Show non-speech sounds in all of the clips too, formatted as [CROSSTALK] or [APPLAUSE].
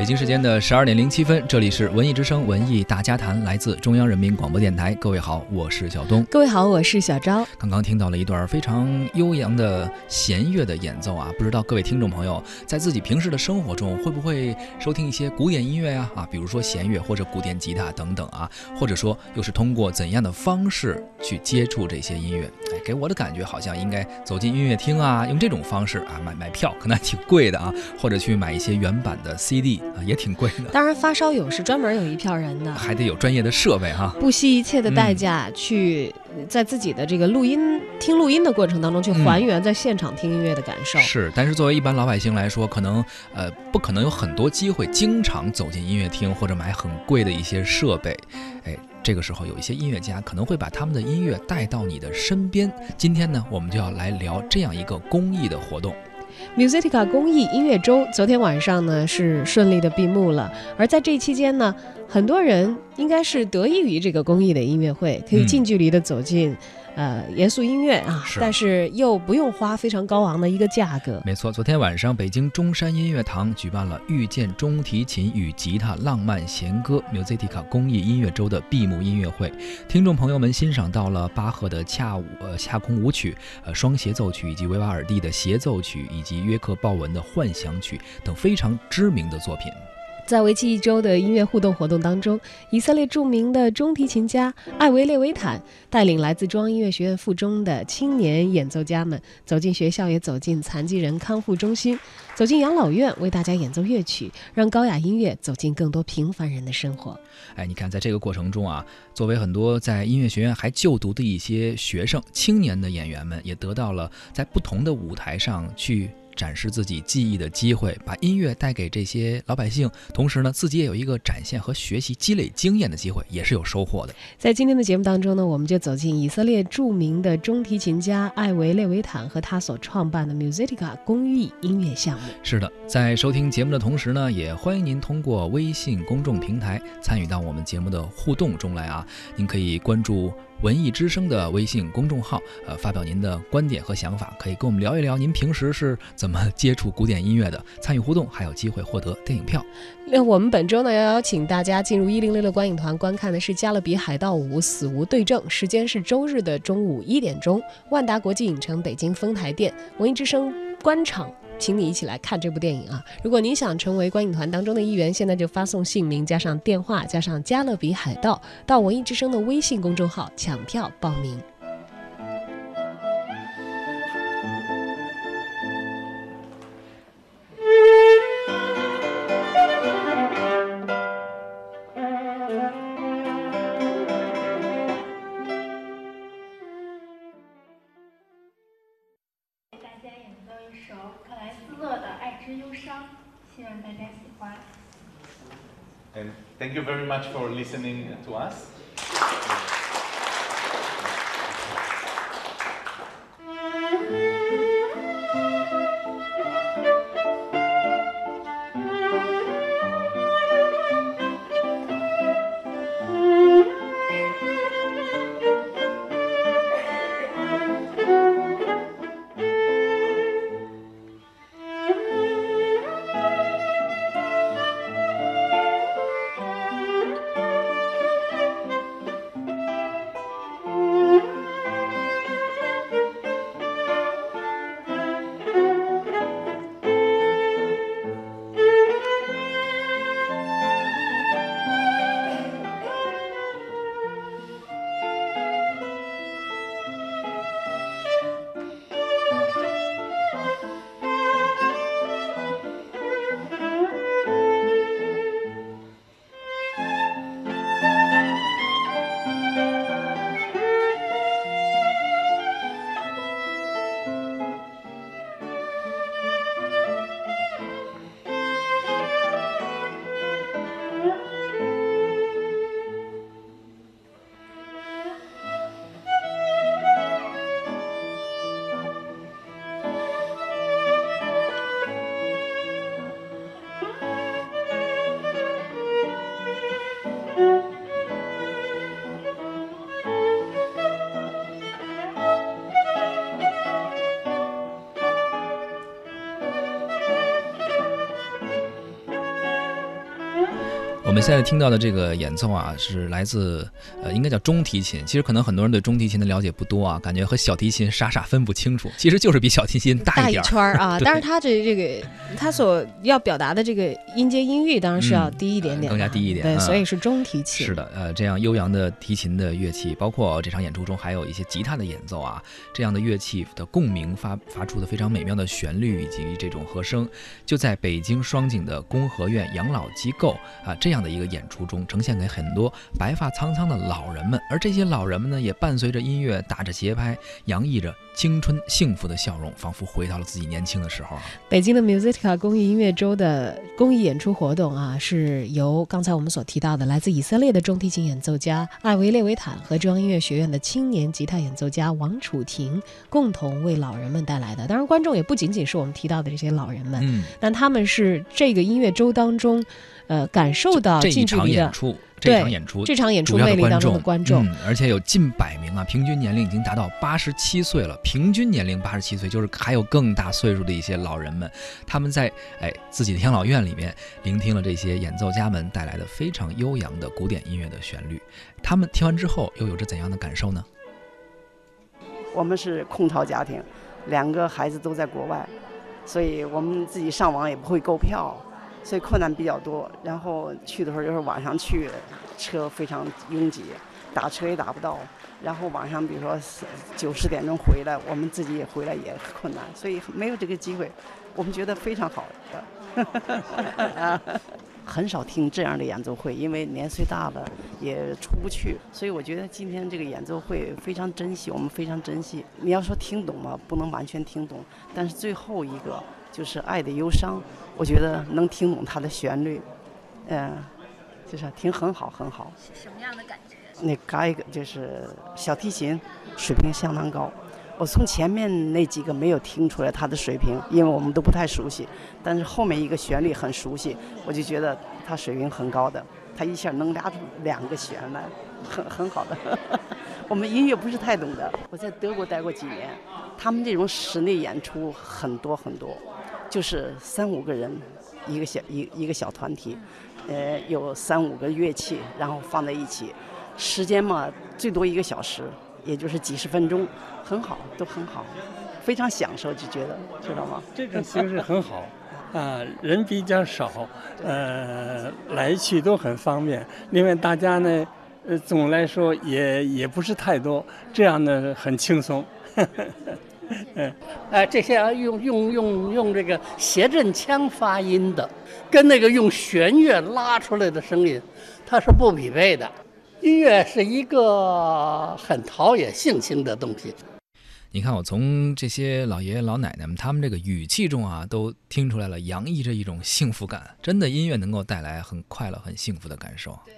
北京时间的十二点零七分，这里是文艺之声文艺大家谈，来自中央人民广播电台。各位好，我是小东。各位好，我是小昭。刚刚听到了一段非常悠扬的弦乐的演奏啊，不知道各位听众朋友在自己平时的生活中会不会收听一些古典音乐呀？啊，比如说弦乐或者古典吉他等等啊，或者说又是通过怎样的方式去接触这些音乐？哎，给我的感觉好像应该走进音乐厅啊，用这种方式啊买买票，可能还挺贵的啊，或者去买一些原版的 CD。啊，也挺贵的。当然，发烧友是专门有一票人的，还得有专业的设备哈，不惜一切的代价去在自己的这个录音听录音的过程当中去还原在现场听音乐的感受。是，但是作为一般老百姓来说，可能呃不可能有很多机会经常走进音乐厅或者买很贵的一些设备。哎，这个时候有一些音乐家可能会把他们的音乐带到你的身边。今天呢，我们就要来聊这样一个公益的活动。Musica 公益音乐周昨天晚上呢是顺利的闭幕了，而在这期间呢，很多人应该是得益于这个公益的音乐会，可以近距离的走进。呃，严肃音乐啊，但是又不用花非常高昂的一个价格。没错，昨天晚上北京中山音乐堂举办了遇见中提琴与吉他浪漫弦歌 Musica 公益音乐周的闭幕音乐会，听众朋友们欣赏到了巴赫的恰舞呃恰空舞曲、呃双协奏曲以及维瓦尔第的协奏曲以及约克鲍文的幻想曲等非常知名的作品。在为期一周的音乐互动活动当中，以色列著名的中提琴家艾维列维坦带领来自中央音乐学院附中的青年演奏家们走进学校，也走进残疾人康复中心，走进养老院，为大家演奏乐曲，让高雅音乐走进更多平凡人的生活。哎，你看，在这个过程中啊，作为很多在音乐学院还就读的一些学生、青年的演员们，也得到了在不同的舞台上去。展示自己技艺的机会，把音乐带给这些老百姓，同时呢，自己也有一个展现和学习、积累经验的机会，也是有收获的。在今天的节目当中呢，我们就走进以色列著名的中提琴家艾维列维坦和他所创办的 Musica 公益音乐项目。是的，在收听节目的同时呢，也欢迎您通过微信公众平台参与到我们节目的互动中来啊！您可以关注。文艺之声的微信公众号，呃，发表您的观点和想法，可以跟我们聊一聊您平时是怎么接触古典音乐的，参与互动还有机会获得电影票。那我们本周呢要邀请大家进入一零六六观影团观看的是《加勒比海盗五：死无对证》，时间是周日的中午一点钟，万达国际影城北京丰台店文艺之声观场。请你一起来看这部电影啊！如果您想成为观影团当中的一员，现在就发送姓名加上电话加上加勒比海盗到文艺之声的微信公众号抢票报名。And thank you very much for listening to us. 我们现在听到的这个演奏啊，是来自呃，应该叫中提琴。其实可能很多人对中提琴的了解不多啊，感觉和小提琴傻傻分不清楚。其实就是比小提琴大一圈儿啊。[LAUGHS] 但是它这这个它所要表达的这个音阶音域当然是要低一点点，更加低一点。对，所以是中提琴。是的，呃，这样悠扬的提琴的乐器，包括这场演出中还有一些吉他的演奏啊，这样的乐器的共鸣发发出的非常美妙的旋律以及这种和声，就在北京双井的工和院养老机构啊这样的一个演出。中呈现给很多白发苍苍的老人们，而这些老人们呢，也伴随着音乐打着节拍，洋溢着青春幸福的笑容，仿佛回到了自己年轻的时候。北京的 Musica 公益音乐周的公益演出活动啊，是由刚才我们所提到的来自以色列的中提琴演奏家艾维列维坦和中央音乐学院的青年吉他演奏家王楚婷共同为老人们带来的。当然，观众也不仅仅是我们提到的这些老人们，嗯，但他们是这个音乐周当中。呃，感受到近距离的这场演出，这场演出魅力当中的观众，而且有近百名啊，平均年龄已经达到八十七岁了。平均年龄八十七岁，就是还有更大岁数的一些老人们，他们在哎自己的养老院里面聆听了这些演奏家们带来的非常悠扬的古典音乐的旋律。他们听完之后又有着怎样的感受呢？我们是空巢家庭，两个孩子都在国外，所以我们自己上网也不会购票。所以困难比较多，然后去的时候就是晚上去，车非常拥挤，打车也打不到。然后晚上比如说九十点钟回来，我们自己也回来也困难，所以没有这个机会。我们觉得非常好的，[LAUGHS] 很少听这样的演奏会，因为年岁大了也出不去。所以我觉得今天这个演奏会非常珍惜，我们非常珍惜。你要说听懂吗？不能完全听懂，但是最后一个。就是爱的忧伤，我觉得能听懂它的旋律，嗯，就是听很好很好。是什么样的感觉？那嘎一个就是小提琴水平相当高，我从前面那几个没有听出来他的水平，因为我们都不太熟悉。但是后面一个旋律很熟悉，我就觉得他水平很高的，他一下能拉出两个弦来，很很好的。[LAUGHS] 我们音乐不是太懂的，我在德国待过几年，他们这种室内演出很多很多。就是三五个人，一个小一一个小团体，呃，有三五个乐器，然后放在一起，时间嘛最多一个小时，也就是几十分钟，很好，都很好，非常享受，就觉得知道吗？这种形式很好，啊，人比较少，呃，来去都很方便。另外大家呢，呃，总来说也也不是太多，这样呢很轻松。嗯，[LAUGHS] 哎，这些要用用用用这个谐振腔发音的，跟那个用弦乐拉出来的声音，它是不匹配的。音乐是一个很陶冶性情的东西。你看，我从这些老爷爷老奶奶们他们这个语气中啊，都听出来了，洋溢着一种幸福感。真的，音乐能够带来很快乐、很幸福的感受。对。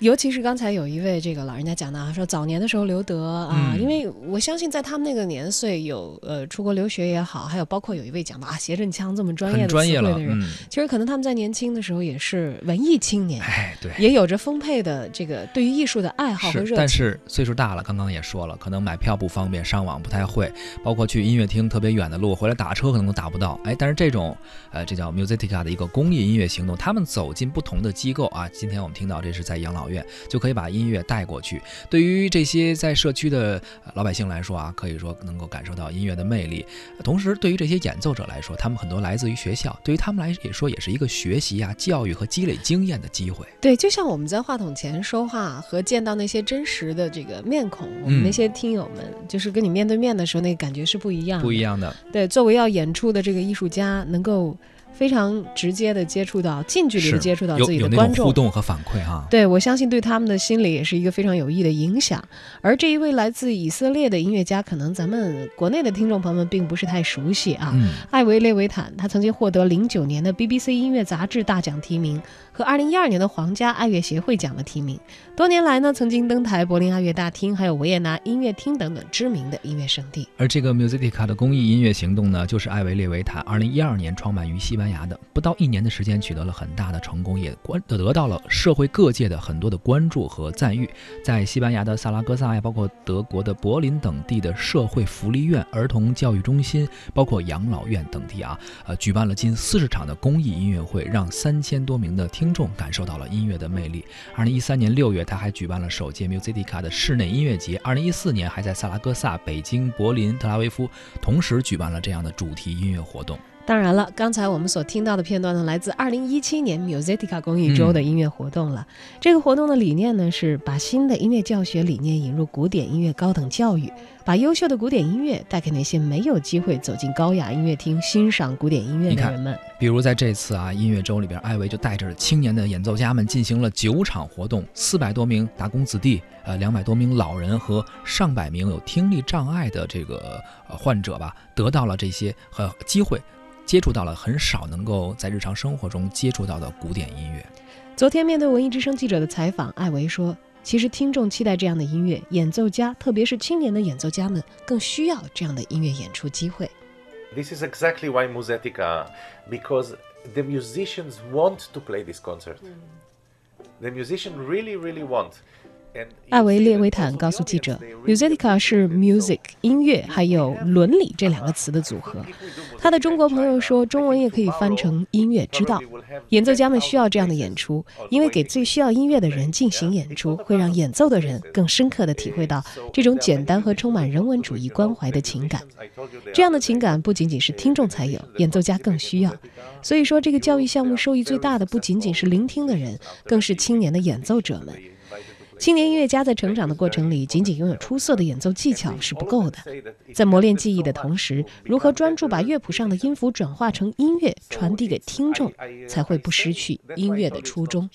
尤其是刚才有一位这个老人家讲的啊，说早年的时候刘德啊，因为我相信在他们那个年岁有呃出国留学也好，还有包括有一位讲的啊谐振腔这么专业的专业的人，其实可能他们在年轻的时候也是文艺青年，哎对，也有着丰沛的这个对于艺术的爱好和热情。但是岁数大了，刚刚也说了，可能买票不方便，上网不太会，包括去音乐厅特别远的路回来打车可能都打不到。哎，但是这种呃这叫 Musica 的一个公益音乐行动，他们走进不同的机构啊，今天我们听到这是在养老院，就可以把。音乐带过去，对于这些在社区的老百姓来说啊，可以说能够感受到音乐的魅力。同时，对于这些演奏者来说，他们很多来自于学校，对于他们来也说也是一个学习啊、教育和积累经验的机会。对，就像我们在话筒前说话和见到那些真实的这个面孔，我们那些听友们，就是跟你面对面的时候，那个感觉是不一样的，不一样的。对，作为要演出的这个艺术家，能够。非常直接的接触到，近距离的接触到自己的观众，互动和反馈啊。对我相信对他们的心理也是一个非常有益的影响。而这一位来自以色列的音乐家，可能咱们国内的听众朋友们并不是太熟悉啊。艾维列维坦，他曾经获得零九年的 BBC 音乐杂志大奖提名和二零一二年的皇家爱乐协会奖的提名。多年来呢，曾经登台柏林爱乐大厅、还有维也纳音乐厅等等知名的音乐圣地。而这个 Musica 的公益音乐行动呢，就是艾维列维坦二零一二年创办于西班牙的，不到一年的时间取得了很大的成功，也关得到了社会各界的很多的关注和赞誉。在西班牙的萨拉戈萨呀，包括德国的柏林等地的社会福利院、儿童教育中心，包括养老院等地啊，呃，举办了近四十场的公益音乐会，让三千多名的听众感受到了音乐的魅力。二零一三年六月，他还举办了首届 Musica 的室内音乐节。二零一四年还在萨拉戈萨、北京、柏林、特拉维夫同时举办了这样的主题音乐活动。当然了，刚才我们所听到的片段呢，来自2017年 Musica 公益周的音乐活动了。这个活动的理念呢，是把新的音乐教学理念引入古典音乐高等教育，把优秀的古典音乐带给那些没有机会走进高雅音乐厅欣赏古典音乐的人们。比如在这次啊音乐周里边，艾维就带着青年的演奏家们进行了九场活动，四百多名打工子弟，呃，两百多名老人和上百名有听力障碍的这个呃患者吧，得到了这些和机会。接触到了很少能够在日常生活中接触到的古典音乐。昨天面对文艺之声记者的采访，艾维说：“其实听众期待这样的音乐，演奏家，特别是青年的演奏家们，更需要这样的音乐演出机会。” This is exactly why Musica, because the musicians want to play this concert. The musicians really, really want. 艾维列维坦告诉记者，Musica 是 music 音乐还有伦理这两个词的组合。他的中国朋友说，中文也可以翻成音乐之道。演奏家们需要这样的演出，因为给最需要音乐的人进行演出，会让演奏的人更深刻地体会到这种简单和充满人文主义关怀的情感。这样的情感不仅仅是听众才有，演奏家更需要。所以说，这个教育项目受益最大的不仅仅是聆听的人，更是青年的演奏者们。青年音乐家在成长的过程里，仅仅拥有出色的演奏技巧是不够的。在磨练技艺的同时，如何专注把乐谱上的音符转化成音乐，传递给听众，才会不失去音乐的初衷。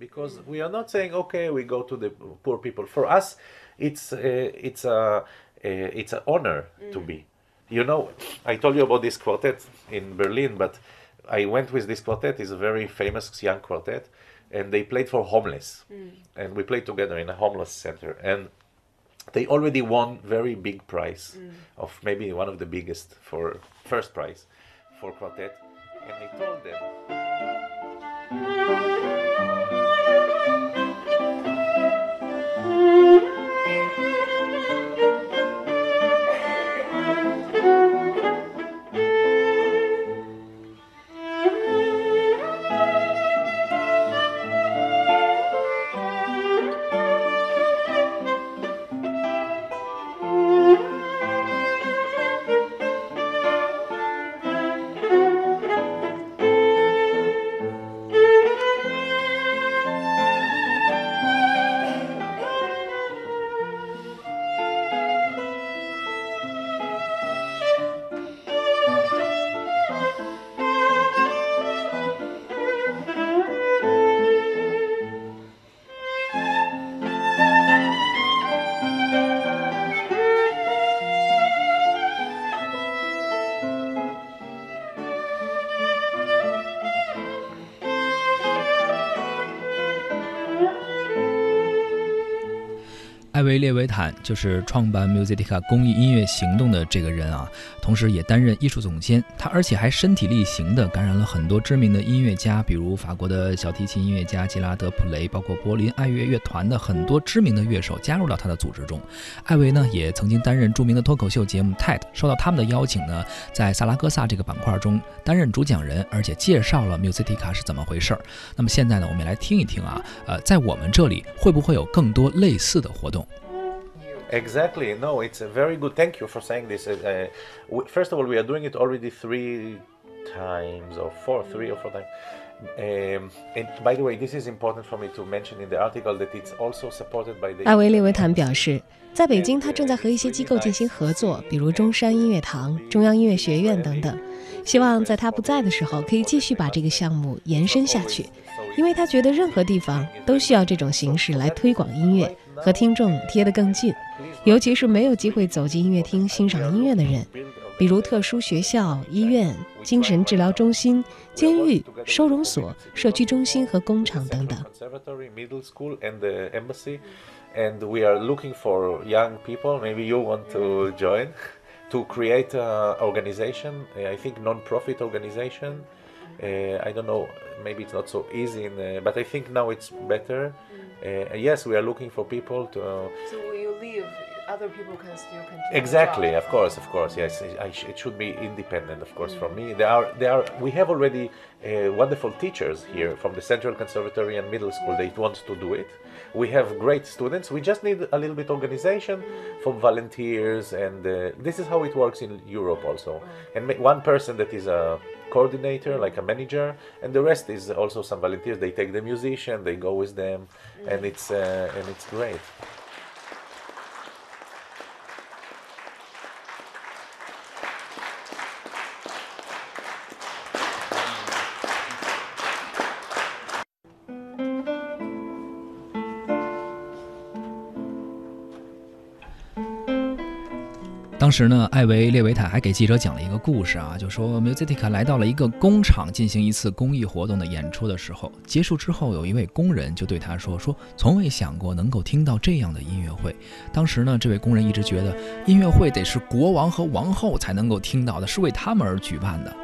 Because we are not saying ok we go to the poor people. For us, it's it's a it's an honor to be. You know, I told you about this quartet in Berlin, but I went with this quartet. It's a very famous young quartet. And they played for homeless mm. and we played together in a homeless center and they already won very big prize mm. of maybe one of the biggest for first prize for quartet and I told them 维列维坦就是创办 Musica 公益音乐行动的这个人啊，同时也担任艺术总监。他而且还身体力行地感染了很多知名的音乐家，比如法国的小提琴音乐家吉拉德普雷，包括柏林爱乐乐团的很多知名的乐手加入到他的组织中。艾维呢，也曾经担任著名的脱口秀节目 TED，受到他们的邀请呢，在萨拉戈萨这个板块中担任主讲人，而且介绍了 Musica 是怎么回事儿。那么现在呢，我们也来听一听啊，呃，在我们这里会不会有更多类似的活动？Exactly. No, it's a very good. Thank you for saying this. Uh, we, first of all, we are doing it already three times or four, three or four times. Um, and by the way, this is important for me to mention in the article that it's also supported by the. 艾维列维坦表示，在北京，他正在和一些机构进行合作，比如中山音乐堂、中央音乐学院等等。希望在他不在的时候，可以继续把这个项目延伸下去，因为他觉得任何地方都需要这种形式来推广音乐。和听众贴得更近，尤其是没有机会走进音乐厅欣赏音乐的人，比如特殊学校、医院、精神治疗中心、监狱、收容所、社区中心和工厂等等。And we are looking for young people. Maybe you want to join to create an organization. I think non-profit organization Uh, I don't know, maybe it's not so easy, in, uh, but I think now it's better. Uh, yes, we are looking for people to. So when you leave, other people can still continue. Exactly, of course, of course. Yes, I sh- it should be independent, of course, from me. There are, there are. We have already uh, wonderful teachers here from the Central Conservatory and Middle School. They want to do it. We have great students. We just need a little bit organization from volunteers, and uh, this is how it works in Europe also. And ma- one person that is a coordinator, like a manager, and the rest is also some volunteers. They take the musician, they go with them, and it's uh, and it's great. 当时呢，艾维列维坦还给记者讲了一个故事啊，就说 Musitica 来到了一个工厂进行一次公益活动的演出的时候，结束之后，有一位工人就对他说：“说从未想过能够听到这样的音乐会。”当时呢，这位工人一直觉得音乐会得是国王和王后才能够听到的，是为他们而举办的。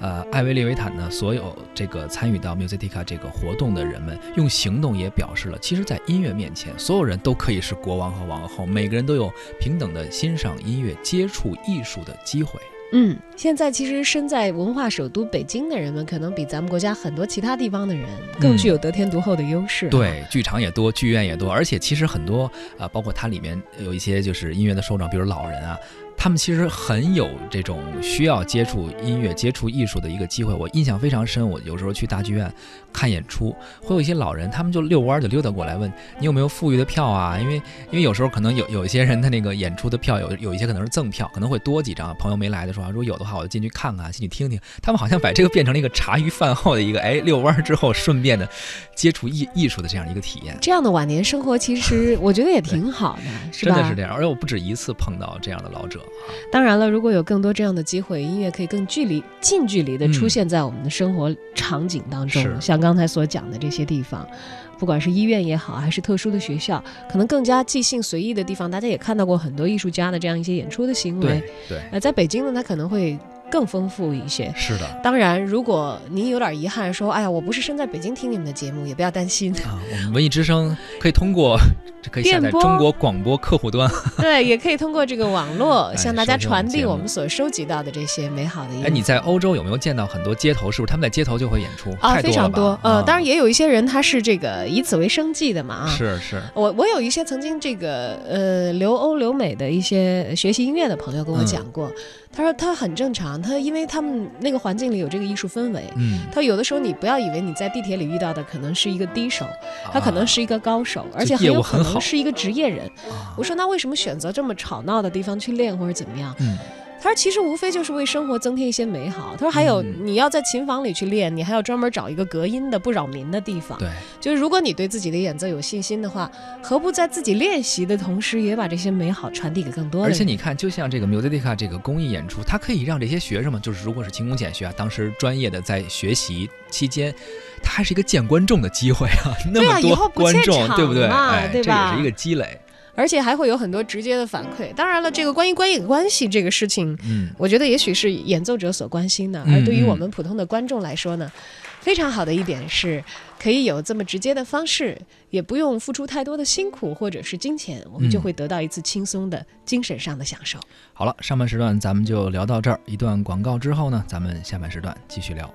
呃，艾维列维坦呢，所有这个参与到 Musitica 这个活动的人们，用行动也表示了，其实，在音乐面前，所有人都可以是国王和王后，每个人都有平等的欣赏音乐、接触艺术的机会。嗯，现在其实身在文化首都北京的人们，可能比咱们国家很多其他地方的人更具有得天独厚的优势。对，剧场也多，剧院也多，而且其实很多啊，包括它里面有一些就是音乐的受众，比如老人啊。他们其实很有这种需要接触音乐、接触艺术的一个机会。我印象非常深，我有时候去大剧院看演出，会有一些老人，他们就遛弯就溜达过来问你有没有富裕的票啊？因为因为有时候可能有有一些人的那个演出的票有有一些可能是赠票，可能会多几张。朋友没来的时候，如果有的话，我就进去看看，进去听听。他们好像把这个变成了一个茶余饭后的一个哎遛弯之后顺便的接触艺艺术的这样一个体验。这样的晚年生活其实我觉得也挺好的，是吧？真的是这样，而且我不止一次碰到这样的老者。当然了，如果有更多这样的机会，音乐可以更距离、近距离的出现在我们的生活场景当中。像刚才所讲的这些地方，不管是医院也好，还是特殊的学校，可能更加即兴随意的地方，大家也看到过很多艺术家的这样一些演出的行为。对，呃，在北京呢，他可能会。更丰富一些，是的。当然，如果您有点遗憾，说，哎呀，我不是生在北京听你们的节目，也不要担心啊。我们文艺之声可以通过，[LAUGHS] 可以下载中国广播客户端，[LAUGHS] 对，也可以通过这个网络 [LAUGHS] 向大家传递我们所收集到的这些美好的音乐。哎，你在欧洲有没有见到很多街头？是不是他们在街头就会演出？啊，非常多。呃，当然也有一些人他是这个以此为生计的嘛。啊，是是。我我有一些曾经这个呃留欧留美的一些学习音乐的朋友跟我讲过。他说他很正常，他因为他们那个环境里有这个艺术氛围。嗯，他有的时候你不要以为你在地铁里遇到的可能是一个低手，他可能是一个高手，而且很有可能是一个职业人。我说那为什么选择这么吵闹的地方去练或者怎么样？嗯。他说：“其实无非就是为生活增添一些美好。”他说：“还有，你要在琴房里去练，你还要专门找一个隔音的、不扰民的地方。对，就是如果你对自己的演奏有信心的话，何不在自己练习的同时，也把这些美好传递给更多人？而且你看，就像这个 Musica 这个公益演出，它可以让这些学生们，就是如果是勤工俭学啊，当时专业的在学习期间，它还是一个见观众的机会啊，[LAUGHS] 那么多观众，对不对？哎，这也是一个积累。”而且还会有很多直接的反馈。当然了，这个关于观影关系这个事情，嗯，我觉得也许是演奏者所关心的，而对于我们普通的观众来说呢，非常好的一点是，可以有这么直接的方式，也不用付出太多的辛苦或者是金钱，我们就会得到一次轻松的精神上的享受。好了，上半时段咱们就聊到这儿，一段广告之后呢，咱们下半时段继续聊。